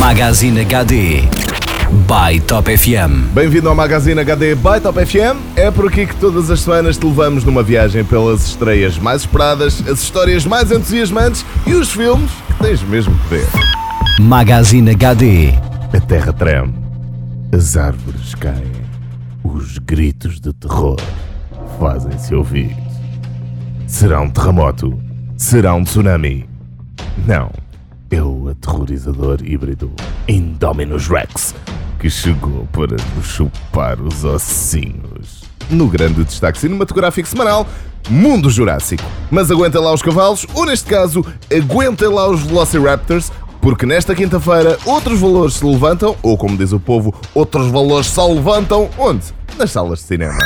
Magazine HD by Top FM. Bem-vindo ao Magazine HD by Top FM. É por aqui que todas as semanas te levamos numa viagem pelas estreias mais esperadas, as histórias mais entusiasmantes e os filmes que tens mesmo que ver. Magazine HD. A terra treme, as árvores caem, os gritos de terror fazem-se ouvir. Será um terremoto? Será um tsunami? Não, é o aterrorizador híbrido Indominus Rex que chegou para nos chupar os ossinhos. No grande destaque cinematográfico semanal, Mundo Jurássico. Mas aguentem lá os cavalos, ou neste caso, aguentem lá os Velociraptors, porque nesta quinta-feira outros valores se levantam, ou como diz o povo, outros valores só levantam, onde? Nas salas de cinema.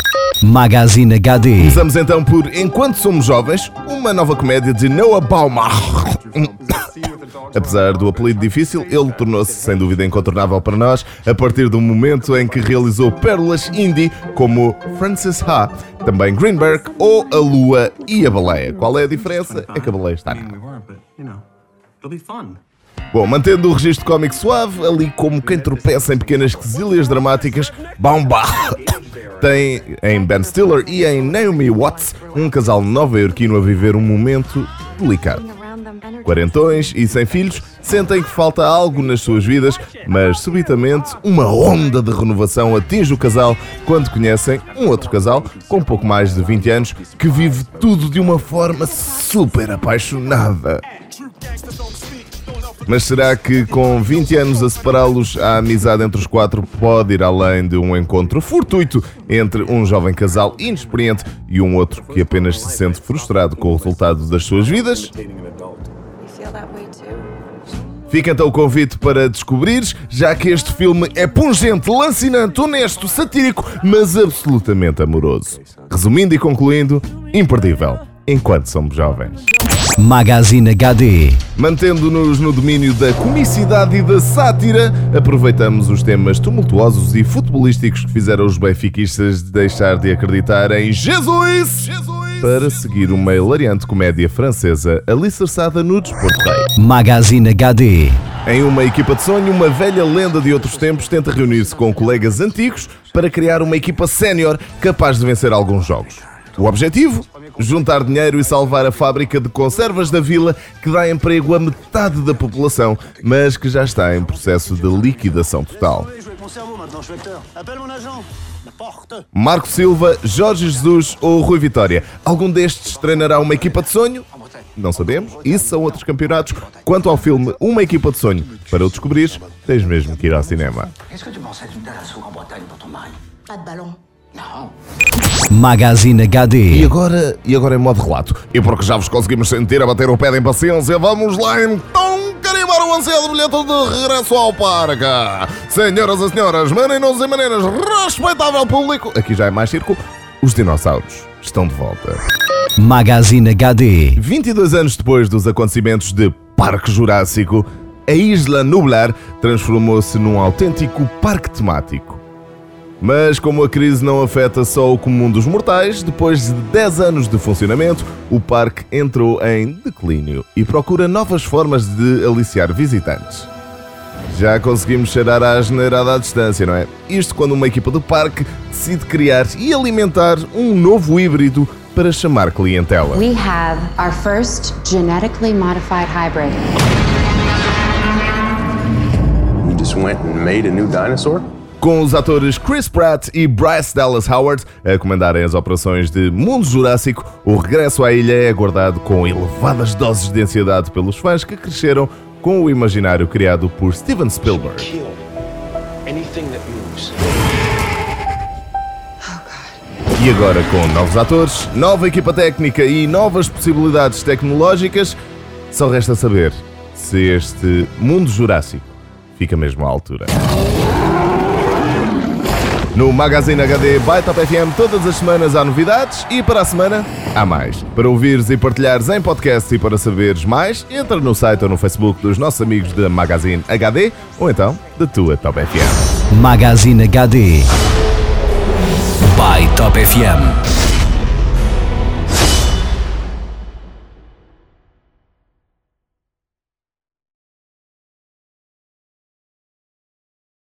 Magazine HD. Começamos então por Enquanto Somos Jovens, uma nova comédia de Noah Baumbach. Apesar do apelido difícil, ele tornou-se sem dúvida incontornável para nós a partir do momento em que realizou pérolas indie como Francis Ha, também Greenberg ou A Lua e a Baleia. Qual é a diferença? É que a baleia está fun. Bom, mantendo o registro cómico suave, ali como quem tropeça em pequenas quesilhas dramáticas, Baumbach tem em Ben Stiller e em Naomi Watts um casal nova-iorquino a viver um momento delicado. Quarentões e sem filhos sentem que falta algo nas suas vidas, mas subitamente uma onda de renovação atinge o casal quando conhecem um outro casal com pouco mais de 20 anos que vive tudo de uma forma super apaixonada. Mas será que com 20 anos a separá-los, a amizade entre os quatro pode ir além de um encontro fortuito entre um jovem casal inexperiente e um outro que apenas se sente frustrado com o resultado das suas vidas? Fica então o convite para descobrires, já que este filme é pungente, lancinante, honesto, satírico, mas absolutamente amoroso. Resumindo e concluindo, imperdível, enquanto somos jovens. Magazine HD. Mantendo-nos no domínio da comicidade e da sátira, aproveitamos os temas tumultuosos e futebolísticos que fizeram os benfiquistas deixar de acreditar em Jesus, para seguir uma hilariante comédia francesa alicerçada no desporto rei. Magazine HD. Em uma equipa de sonho, uma velha lenda de outros tempos tenta reunir-se com colegas antigos para criar uma equipa sénior capaz de vencer alguns jogos. O objetivo? Juntar dinheiro e salvar a fábrica de conservas da vila que dá emprego a metade da população, mas que já está em processo de liquidação total. Marco Silva, Jorge Jesus ou Rui Vitória. Algum destes treinará uma equipa de sonho? Não sabemos. Isso são outros campeonatos. Quanto ao filme Uma Equipa de Sonho, para o descobrires, tens mesmo que ir ao cinema. Magazine E HD. agora, e agora em modo relato. E porque já vos conseguimos sentir a bater o pé de impaciência, vamos lá então ansiado bilhete de regresso ao parque. Senhoras e senhores, maninhos e meninas, respeitável público, aqui já é mais circo, os dinossauros estão de volta. Magazine HD. 22 anos depois dos acontecimentos de Parque Jurássico, a Isla Nublar transformou-se num autêntico parque temático. Mas como a crise não afeta só o comum dos mortais, depois de 10 anos de funcionamento, o parque entrou em declínio e procura novas formas de aliciar visitantes. Já conseguimos cheirar à generada à distância, não é? Isto quando uma equipa do parque decide criar e alimentar um novo híbrido para chamar clientela. We have our first genetically modified hybrid. You just went and made a new dinosaur? Com os atores Chris Pratt e Bryce Dallas Howard a comandarem as operações de Mundo Jurássico, o regresso à ilha é aguardado com elevadas doses de ansiedade pelos fãs que cresceram com o imaginário criado por Steven Spielberg. E agora, com novos atores, nova equipa técnica e novas possibilidades tecnológicas, só resta saber se este Mundo Jurássico fica mesmo à altura. No Magazine HD by Top FM todas as semanas há novidades e para a semana há mais. Para ouvires e partilhares em podcast e para saberes mais, entra no site ou no Facebook dos nossos amigos da Magazine HD ou então da tua Top FM. Magazine HD. By Top FM.